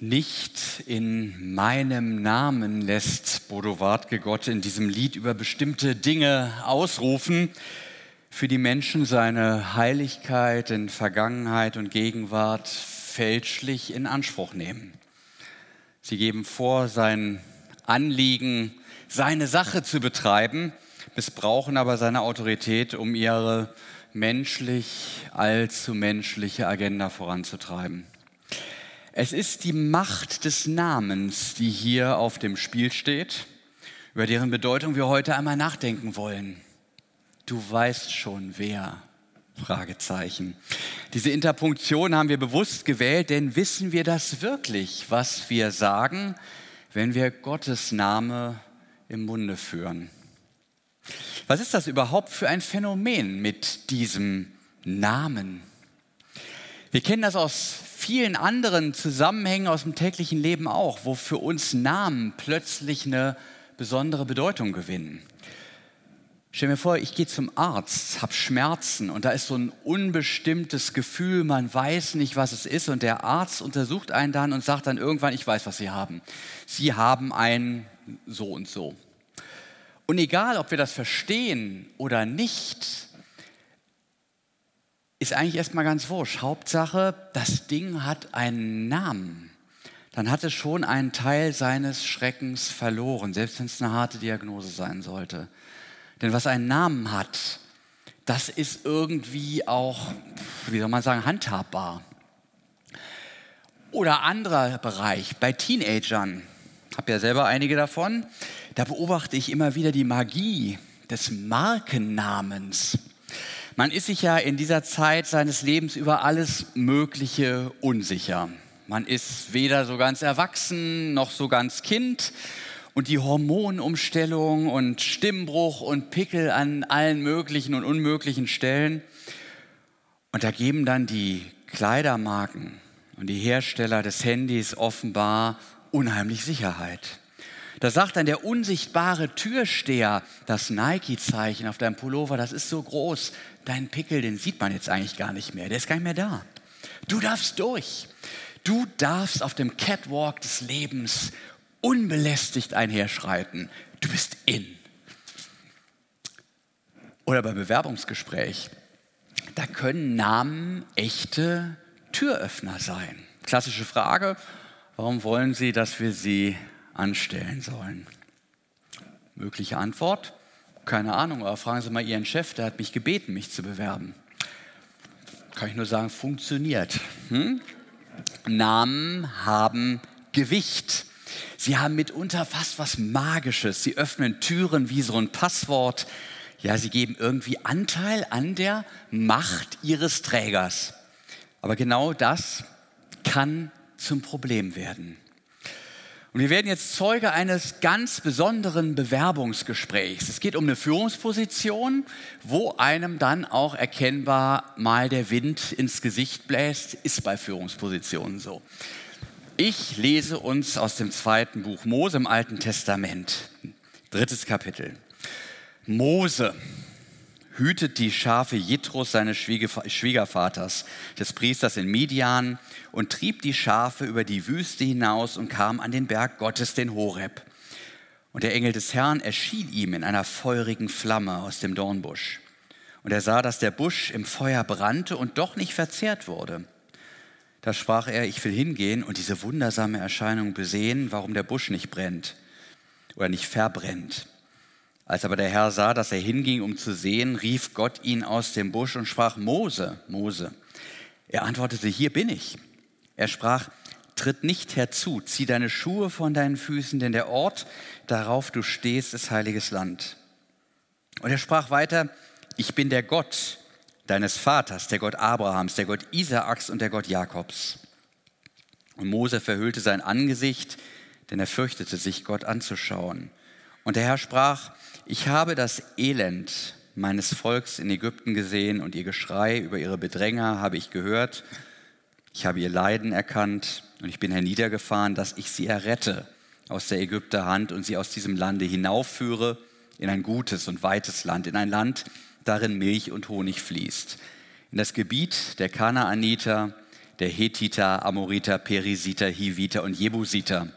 Nicht in meinem Namen lässt Bodo Wartke Gott in diesem Lied über bestimmte Dinge ausrufen, für die Menschen seine Heiligkeit in Vergangenheit und Gegenwart fälschlich in Anspruch nehmen. Sie geben vor, sein Anliegen, seine Sache zu betreiben, missbrauchen aber seine Autorität, um ihre menschlich, allzu menschliche Agenda voranzutreiben. Es ist die Macht des Namens, die hier auf dem Spiel steht, über deren Bedeutung wir heute einmal nachdenken wollen. Du weißt schon wer. Fragezeichen. Diese Interpunktion haben wir bewusst gewählt, denn wissen wir das wirklich, was wir sagen, wenn wir Gottes Name im Munde führen? Was ist das überhaupt für ein Phänomen mit diesem Namen? Wir kennen das aus vielen anderen Zusammenhängen aus dem täglichen Leben auch, wo für uns Namen plötzlich eine besondere Bedeutung gewinnen. Stell mir vor, ich gehe zum Arzt, habe Schmerzen und da ist so ein unbestimmtes Gefühl, man weiß nicht, was es ist und der Arzt untersucht einen dann und sagt dann irgendwann, ich weiß, was Sie haben. Sie haben ein so und so. Und egal, ob wir das verstehen oder nicht, ist eigentlich erstmal ganz wurscht. Hauptsache, das Ding hat einen Namen. Dann hat es schon einen Teil seines Schreckens verloren, selbst wenn es eine harte Diagnose sein sollte. Denn was einen Namen hat, das ist irgendwie auch, wie soll man sagen, handhabbar. Oder anderer Bereich, bei Teenagern, habe ja selber einige davon, da beobachte ich immer wieder die Magie des Markennamens. Man ist sich ja in dieser Zeit seines Lebens über alles Mögliche unsicher. Man ist weder so ganz erwachsen noch so ganz Kind. Und die Hormonumstellung und Stimmbruch und Pickel an allen möglichen und unmöglichen Stellen. Und da geben dann die Kleidermarken und die Hersteller des Handys offenbar unheimlich Sicherheit. Da sagt dann der unsichtbare Türsteher, das Nike-Zeichen auf deinem Pullover, das ist so groß, dein Pickel, den sieht man jetzt eigentlich gar nicht mehr, der ist gar nicht mehr da. Du darfst durch. Du darfst auf dem Catwalk des Lebens unbelästigt einherschreiten. Du bist in. Oder beim Bewerbungsgespräch. Da können Namen echte Türöffner sein. Klassische Frage, warum wollen Sie, dass wir Sie anstellen sollen? Mögliche Antwort, keine Ahnung, aber fragen Sie mal Ihren Chef, der hat mich gebeten, mich zu bewerben. Kann ich nur sagen, funktioniert. Hm? Namen haben Gewicht. Sie haben mitunter fast was Magisches. Sie öffnen Türen wie so ein Passwort. Ja, sie geben irgendwie Anteil an der Macht ihres Trägers. Aber genau das kann zum Problem werden. Und wir werden jetzt Zeuge eines ganz besonderen Bewerbungsgesprächs. Es geht um eine Führungsposition, wo einem dann auch erkennbar mal der Wind ins Gesicht bläst, ist bei Führungspositionen so. Ich lese uns aus dem zweiten Buch Mose im Alten Testament, drittes Kapitel. Mose hütet die Schafe Jitros, seines Schwiegervaters, des Priesters in Midian, und trieb die Schafe über die Wüste hinaus und kam an den Berg Gottes, den Horeb. Und der Engel des Herrn erschien ihm in einer feurigen Flamme aus dem Dornbusch. Und er sah, dass der Busch im Feuer brannte und doch nicht verzehrt wurde. Da sprach er, ich will hingehen und diese wundersame Erscheinung besehen, warum der Busch nicht brennt oder nicht verbrennt. Als aber der Herr sah, dass er hinging, um zu sehen, rief Gott ihn aus dem Busch und sprach, Mose, Mose. Er antwortete, hier bin ich. Er sprach, tritt nicht herzu, zieh deine Schuhe von deinen Füßen, denn der Ort, darauf du stehst, ist heiliges Land. Und er sprach weiter, ich bin der Gott deines Vaters, der Gott Abrahams, der Gott Isaaks und der Gott Jakobs. Und Mose verhüllte sein Angesicht, denn er fürchtete sich, Gott anzuschauen. Und der Herr sprach, ich habe das Elend meines Volks in Ägypten gesehen und ihr Geschrei über ihre Bedränger habe ich gehört. Ich habe ihr Leiden erkannt und ich bin herniedergefahren, dass ich sie errette aus der Ägypter Hand und sie aus diesem Lande hinaufführe in ein gutes und weites Land, in ein Land, darin Milch und Honig fließt, in das Gebiet der Kanaaniter, der Hethiter, Amoriter, Perisiter, Hiviter und Jebusiter.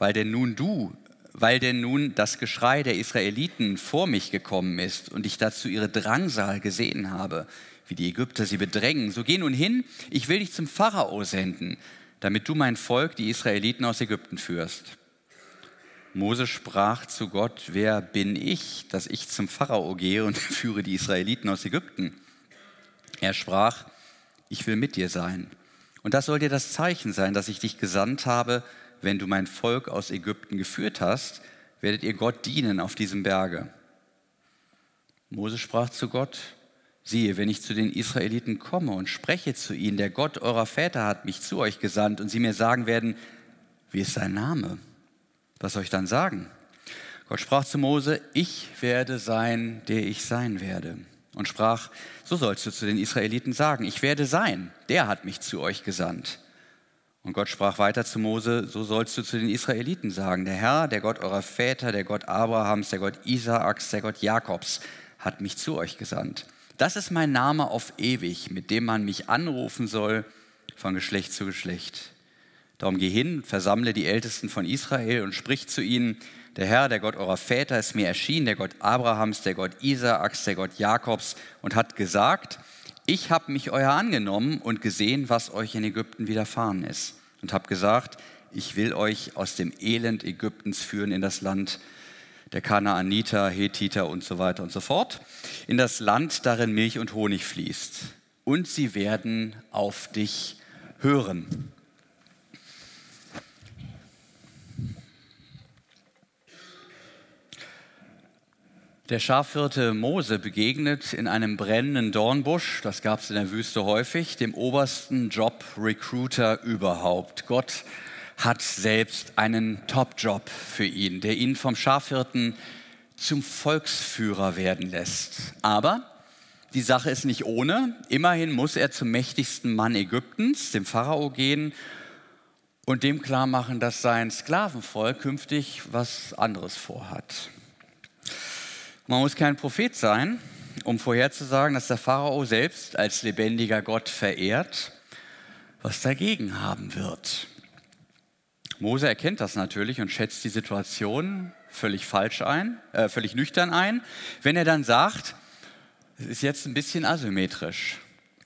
Weil denn nun du, weil denn nun das Geschrei der Israeliten vor mich gekommen ist und ich dazu ihre Drangsal gesehen habe, wie die Ägypter sie bedrängen, so geh nun hin, ich will dich zum Pharao senden, damit du mein Volk, die Israeliten aus Ägypten führst. Mose sprach zu Gott, wer bin ich, dass ich zum Pharao gehe und führe die Israeliten aus Ägypten? Er sprach, ich will mit dir sein. Und das soll dir das Zeichen sein, dass ich dich gesandt habe, wenn du mein Volk aus Ägypten geführt hast, werdet ihr Gott dienen auf diesem Berge. Mose sprach zu Gott, siehe, wenn ich zu den Israeliten komme und spreche zu ihnen, der Gott eurer Väter hat mich zu euch gesandt, und sie mir sagen werden, wie ist sein Name? Was soll ich dann sagen? Gott sprach zu Mose, ich werde sein, der ich sein werde. Und sprach, so sollst du zu den Israeliten sagen, ich werde sein, der hat mich zu euch gesandt. Und Gott sprach weiter zu Mose, so sollst du zu den Israeliten sagen, der Herr, der Gott eurer Väter, der Gott Abrahams, der Gott Isaaks, der Gott Jakobs, hat mich zu euch gesandt. Das ist mein Name auf ewig, mit dem man mich anrufen soll von Geschlecht zu Geschlecht. Darum geh hin, versammle die Ältesten von Israel und sprich zu ihnen, der Herr, der Gott eurer Väter, ist mir erschienen, der Gott Abrahams, der Gott Isaaks, der Gott Jakobs und hat gesagt, ich habe mich euer angenommen und gesehen, was euch in Ägypten widerfahren ist. Und habe gesagt, ich will euch aus dem Elend Ägyptens führen in das Land der Kanaaniter, Hethiter und so weiter und so fort, in das Land, darin Milch und Honig fließt. Und sie werden auf dich hören. Der Schafhirte Mose begegnet in einem brennenden Dornbusch, das gab es in der Wüste häufig, dem obersten Job-Recruiter überhaupt. Gott hat selbst einen Top-Job für ihn, der ihn vom Schafhirten zum Volksführer werden lässt. Aber die Sache ist nicht ohne. Immerhin muss er zum mächtigsten Mann Ägyptens, dem Pharao, gehen und dem klar machen, dass sein Sklavenvolk künftig was anderes vorhat. Man muss kein Prophet sein, um vorherzusagen, dass der Pharao selbst als lebendiger Gott verehrt, was dagegen haben wird. Mose erkennt das natürlich und schätzt die Situation völlig falsch ein, äh, völlig nüchtern ein, wenn er dann sagt, es ist jetzt ein bisschen asymmetrisch.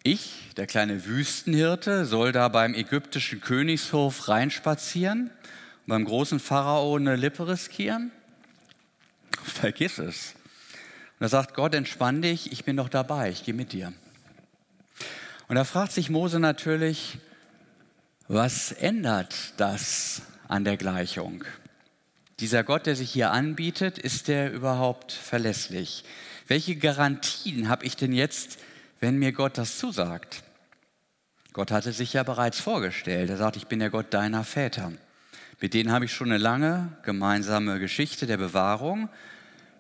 Ich, der kleine Wüstenhirte, soll da beim ägyptischen Königshof reinspazieren und beim großen Pharao eine Lippe riskieren? Vergiss es. Und da sagt Gott, entspann dich, ich bin doch dabei, ich gehe mit dir. Und da fragt sich Mose natürlich, was ändert das an der Gleichung? Dieser Gott, der sich hier anbietet, ist der überhaupt verlässlich? Welche Garantien habe ich denn jetzt, wenn mir Gott das zusagt? Gott hatte sich ja bereits vorgestellt. Er sagt, ich bin der Gott deiner Väter. Mit denen habe ich schon eine lange gemeinsame Geschichte der Bewahrung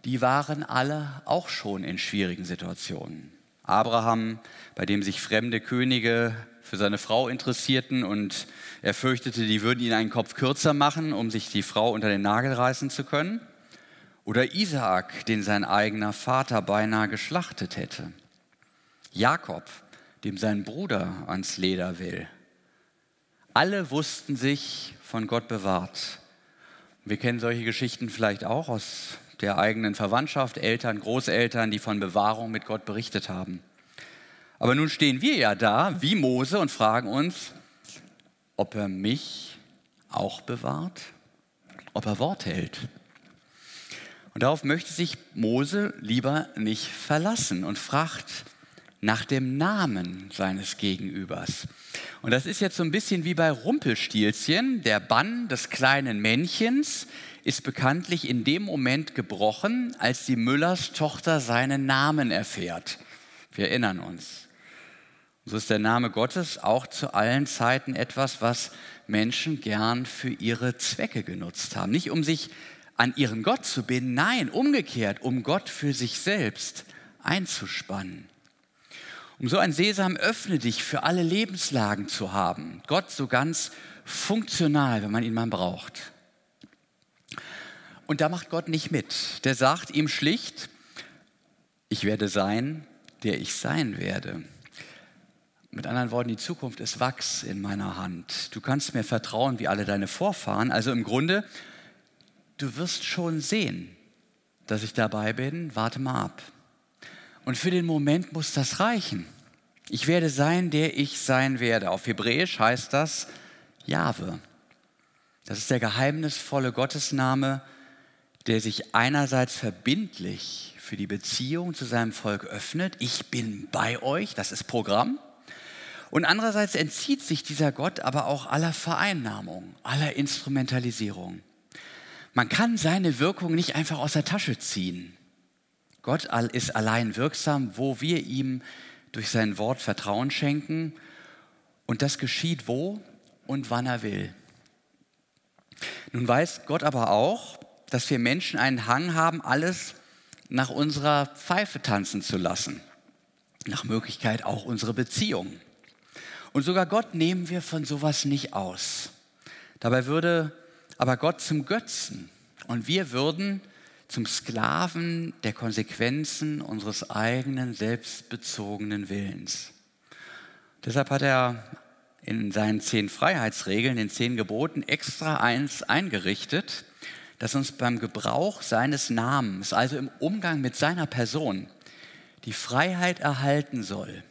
die waren alle auch schon in schwierigen Situationen. Abraham, bei dem sich fremde Könige für seine Frau interessierten und er fürchtete, die würden ihn einen Kopf kürzer machen, um sich die Frau unter den Nagel reißen zu können. Oder Isaak, den sein eigener Vater beinahe geschlachtet hätte. Jakob, dem sein Bruder ans Leder will. Alle wussten sich von Gott bewahrt. Wir kennen solche Geschichten vielleicht auch aus der eigenen Verwandtschaft, Eltern, Großeltern, die von Bewahrung mit Gott berichtet haben. Aber nun stehen wir ja da wie Mose und fragen uns, ob er mich auch bewahrt, ob er Wort hält. Und darauf möchte sich Mose lieber nicht verlassen und fragt nach dem Namen seines Gegenübers. Und das ist jetzt so ein bisschen wie bei Rumpelstilzchen, der Bann des kleinen Männchens, ist bekanntlich in dem Moment gebrochen, als die Müllers Tochter seinen Namen erfährt. Wir erinnern uns. So ist der Name Gottes auch zu allen Zeiten etwas, was Menschen gern für ihre Zwecke genutzt haben. Nicht um sich an ihren Gott zu binden, nein, umgekehrt, um Gott für sich selbst einzuspannen. Um so ein Sesam öffne dich für alle Lebenslagen zu haben. Gott so ganz funktional, wenn man ihn mal braucht. Und da macht Gott nicht mit. Der sagt ihm schlicht, ich werde sein, der ich sein werde. Mit anderen Worten, die Zukunft ist Wachs in meiner Hand. Du kannst mir vertrauen wie alle deine Vorfahren. Also im Grunde, du wirst schon sehen, dass ich dabei bin. Warte mal ab. Und für den Moment muss das reichen. Ich werde sein, der ich sein werde. Auf Hebräisch heißt das Jahwe. Das ist der geheimnisvolle Gottesname, der sich einerseits verbindlich für die Beziehung zu seinem Volk öffnet. Ich bin bei euch, das ist Programm. Und andererseits entzieht sich dieser Gott aber auch aller Vereinnahmung, aller Instrumentalisierung. Man kann seine Wirkung nicht einfach aus der Tasche ziehen. Gott ist allein wirksam, wo wir ihm durch sein Wort Vertrauen schenken. Und das geschieht wo und wann er will. Nun weiß Gott aber auch, dass wir Menschen einen Hang haben, alles nach unserer Pfeife tanzen zu lassen. Nach Möglichkeit auch unsere Beziehungen. Und sogar Gott nehmen wir von sowas nicht aus. Dabei würde aber Gott zum Götzen und wir würden zum Sklaven der Konsequenzen unseres eigenen selbstbezogenen Willens. Deshalb hat er in seinen zehn Freiheitsregeln, den zehn Geboten, extra eins eingerichtet, das uns beim Gebrauch seines Namens, also im Umgang mit seiner Person, die Freiheit erhalten soll,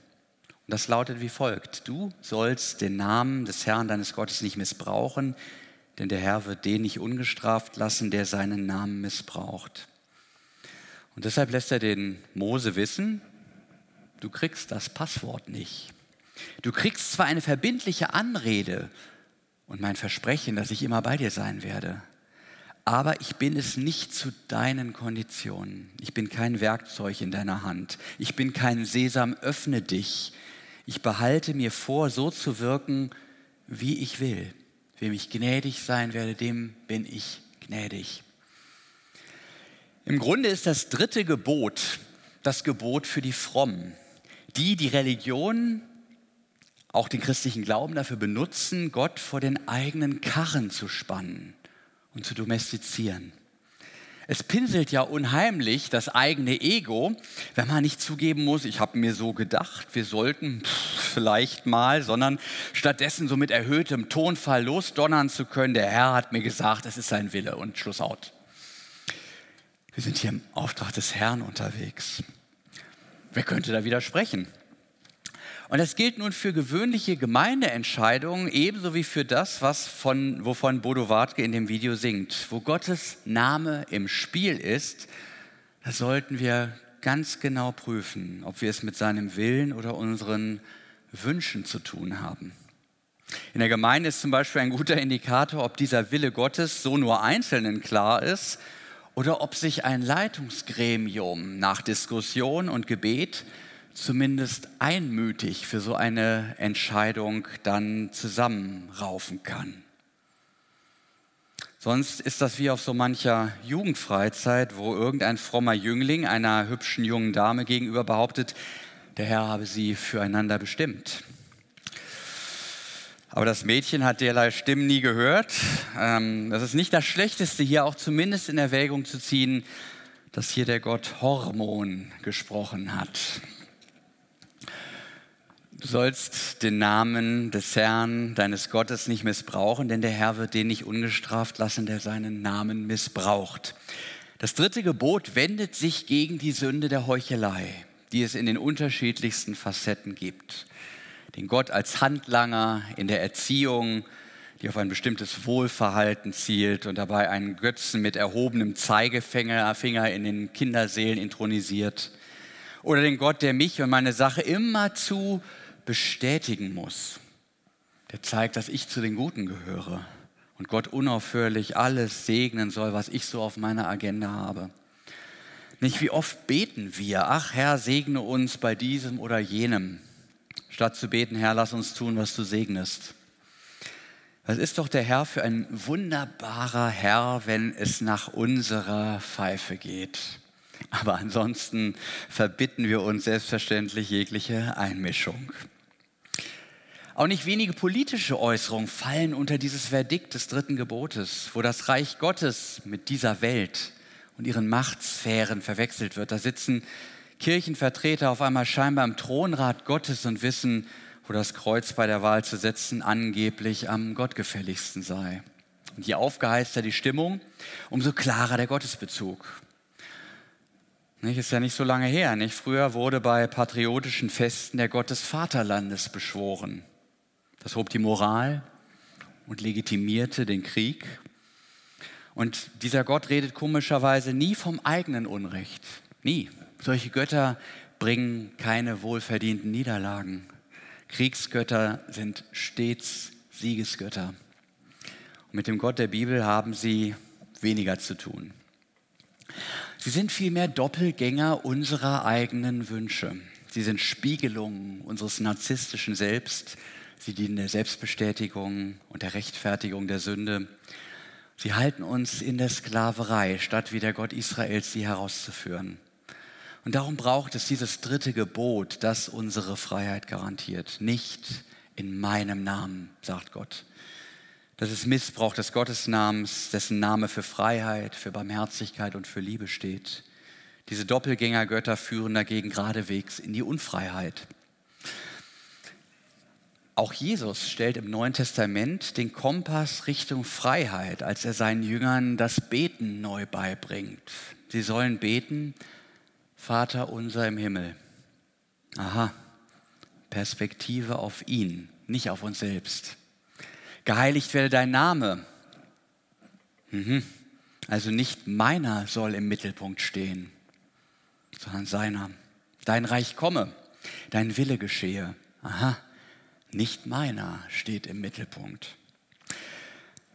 und das lautet wie folgt. Du sollst den Namen des Herrn deines Gottes nicht missbrauchen, denn der Herr wird den nicht ungestraft lassen, der seinen Namen missbraucht. Und deshalb lässt er den Mose wissen, du kriegst das Passwort nicht. Du kriegst zwar eine verbindliche Anrede und mein Versprechen, dass ich immer bei dir sein werde, aber ich bin es nicht zu deinen Konditionen. Ich bin kein Werkzeug in deiner Hand. Ich bin kein Sesam, öffne dich, ich behalte mir vor, so zu wirken, wie ich will. Wem ich gnädig sein werde, dem bin ich gnädig. Im Grunde ist das dritte Gebot das Gebot für die Frommen, die die Religion, auch den christlichen Glauben dafür benutzen, Gott vor den eigenen Karren zu spannen und zu domestizieren. Es pinselt ja unheimlich das eigene Ego, wenn man nicht zugeben muss, ich habe mir so gedacht, wir sollten pff, vielleicht mal, sondern stattdessen so mit erhöhtem Tonfall losdonnern zu können. Der Herr hat mir gesagt, es ist sein Wille und Schluss out. Wir sind hier im Auftrag des Herrn unterwegs. Wer könnte da widersprechen? Und das gilt nun für gewöhnliche Gemeindeentscheidungen ebenso wie für das, was von, wovon Bodo Wartke in dem Video singt. Wo Gottes Name im Spiel ist, da sollten wir ganz genau prüfen, ob wir es mit seinem Willen oder unseren Wünschen zu tun haben. In der Gemeinde ist zum Beispiel ein guter Indikator, ob dieser Wille Gottes so nur Einzelnen klar ist oder ob sich ein Leitungsgremium nach Diskussion und Gebet zumindest einmütig für so eine Entscheidung dann zusammenraufen kann. Sonst ist das wie auf so mancher Jugendfreizeit, wo irgendein frommer Jüngling einer hübschen jungen Dame gegenüber behauptet, der Herr habe sie füreinander bestimmt. Aber das Mädchen hat derlei Stimmen nie gehört. Ähm, das ist nicht das Schlechteste, hier auch zumindest in Erwägung zu ziehen, dass hier der Gott Hormon gesprochen hat. Du sollst den Namen des Herrn, deines Gottes, nicht missbrauchen, denn der Herr wird den nicht ungestraft lassen, der seinen Namen missbraucht. Das dritte Gebot wendet sich gegen die Sünde der Heuchelei, die es in den unterschiedlichsten Facetten gibt. Den Gott als Handlanger in der Erziehung, die auf ein bestimmtes Wohlverhalten zielt und dabei einen Götzen mit erhobenem Zeigefinger in den Kinderseelen intronisiert. Oder den Gott, der mich und meine Sache immerzu bestätigen muss, der zeigt, dass ich zu den Guten gehöre und Gott unaufhörlich alles segnen soll, was ich so auf meiner Agenda habe. Nicht wie oft beten wir, ach Herr, segne uns bei diesem oder jenem, statt zu beten, Herr, lass uns tun, was du segnest. Was ist doch der Herr für ein wunderbarer Herr, wenn es nach unserer Pfeife geht. Aber ansonsten verbitten wir uns selbstverständlich jegliche Einmischung. Auch nicht wenige politische Äußerungen fallen unter dieses Verdikt des dritten Gebotes, wo das Reich Gottes mit dieser Welt und ihren Machtsphären verwechselt wird. Da sitzen Kirchenvertreter auf einmal scheinbar im Thronrat Gottes und wissen, wo das Kreuz bei der Wahl zu setzen angeblich am gottgefälligsten sei. Und je aufgeheizter die Stimmung, umso klarer der Gottesbezug. Nicht, ist ja nicht so lange her. Nicht? Früher wurde bei patriotischen Festen der Gott des Vaterlandes beschworen. Das hob die Moral und legitimierte den Krieg. Und dieser Gott redet komischerweise nie vom eigenen Unrecht. Nie. Solche Götter bringen keine wohlverdienten Niederlagen. Kriegsgötter sind stets Siegesgötter. Und mit dem Gott der Bibel haben sie weniger zu tun. Sie sind vielmehr Doppelgänger unserer eigenen Wünsche. Sie sind Spiegelungen unseres narzisstischen Selbst. Sie dienen der Selbstbestätigung und der Rechtfertigung der Sünde. Sie halten uns in der Sklaverei, statt wie der Gott Israels sie herauszuführen. Und darum braucht es dieses dritte Gebot, das unsere Freiheit garantiert. Nicht in meinem Namen, sagt Gott. Das ist Missbrauch des Gottesnamens, dessen Name für Freiheit, für Barmherzigkeit und für Liebe steht. Diese Doppelgängergötter führen dagegen geradewegs in die Unfreiheit. Auch Jesus stellt im Neuen Testament den Kompass Richtung Freiheit, als er seinen Jüngern das Beten neu beibringt. Sie sollen beten, Vater unser im Himmel. Aha, Perspektive auf ihn, nicht auf uns selbst. Geheiligt werde dein Name. Mhm. Also nicht meiner soll im Mittelpunkt stehen, sondern seiner. Dein Reich komme, dein Wille geschehe. Aha, nicht meiner steht im Mittelpunkt.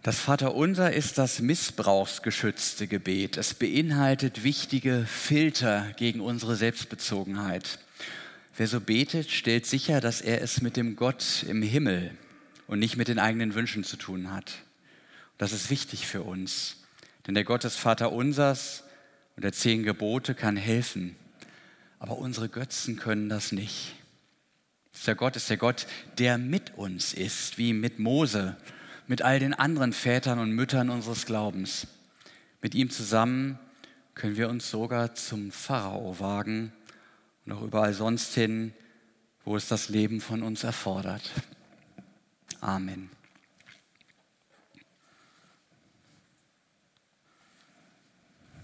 Das Vaterunser ist das missbrauchsgeschützte Gebet. Es beinhaltet wichtige Filter gegen unsere Selbstbezogenheit. Wer so betet, stellt sicher, dass er es mit dem Gott im Himmel und nicht mit den eigenen Wünschen zu tun hat. Das ist wichtig für uns, denn der Gott des Vaterunsers und der zehn Gebote kann helfen, aber unsere Götzen können das nicht. Dieser Gott ist der Gott, der mit uns ist, wie mit Mose, mit all den anderen Vätern und Müttern unseres Glaubens. Mit ihm zusammen können wir uns sogar zum Pharao wagen und auch überall sonst hin, wo es das Leben von uns erfordert. Amen.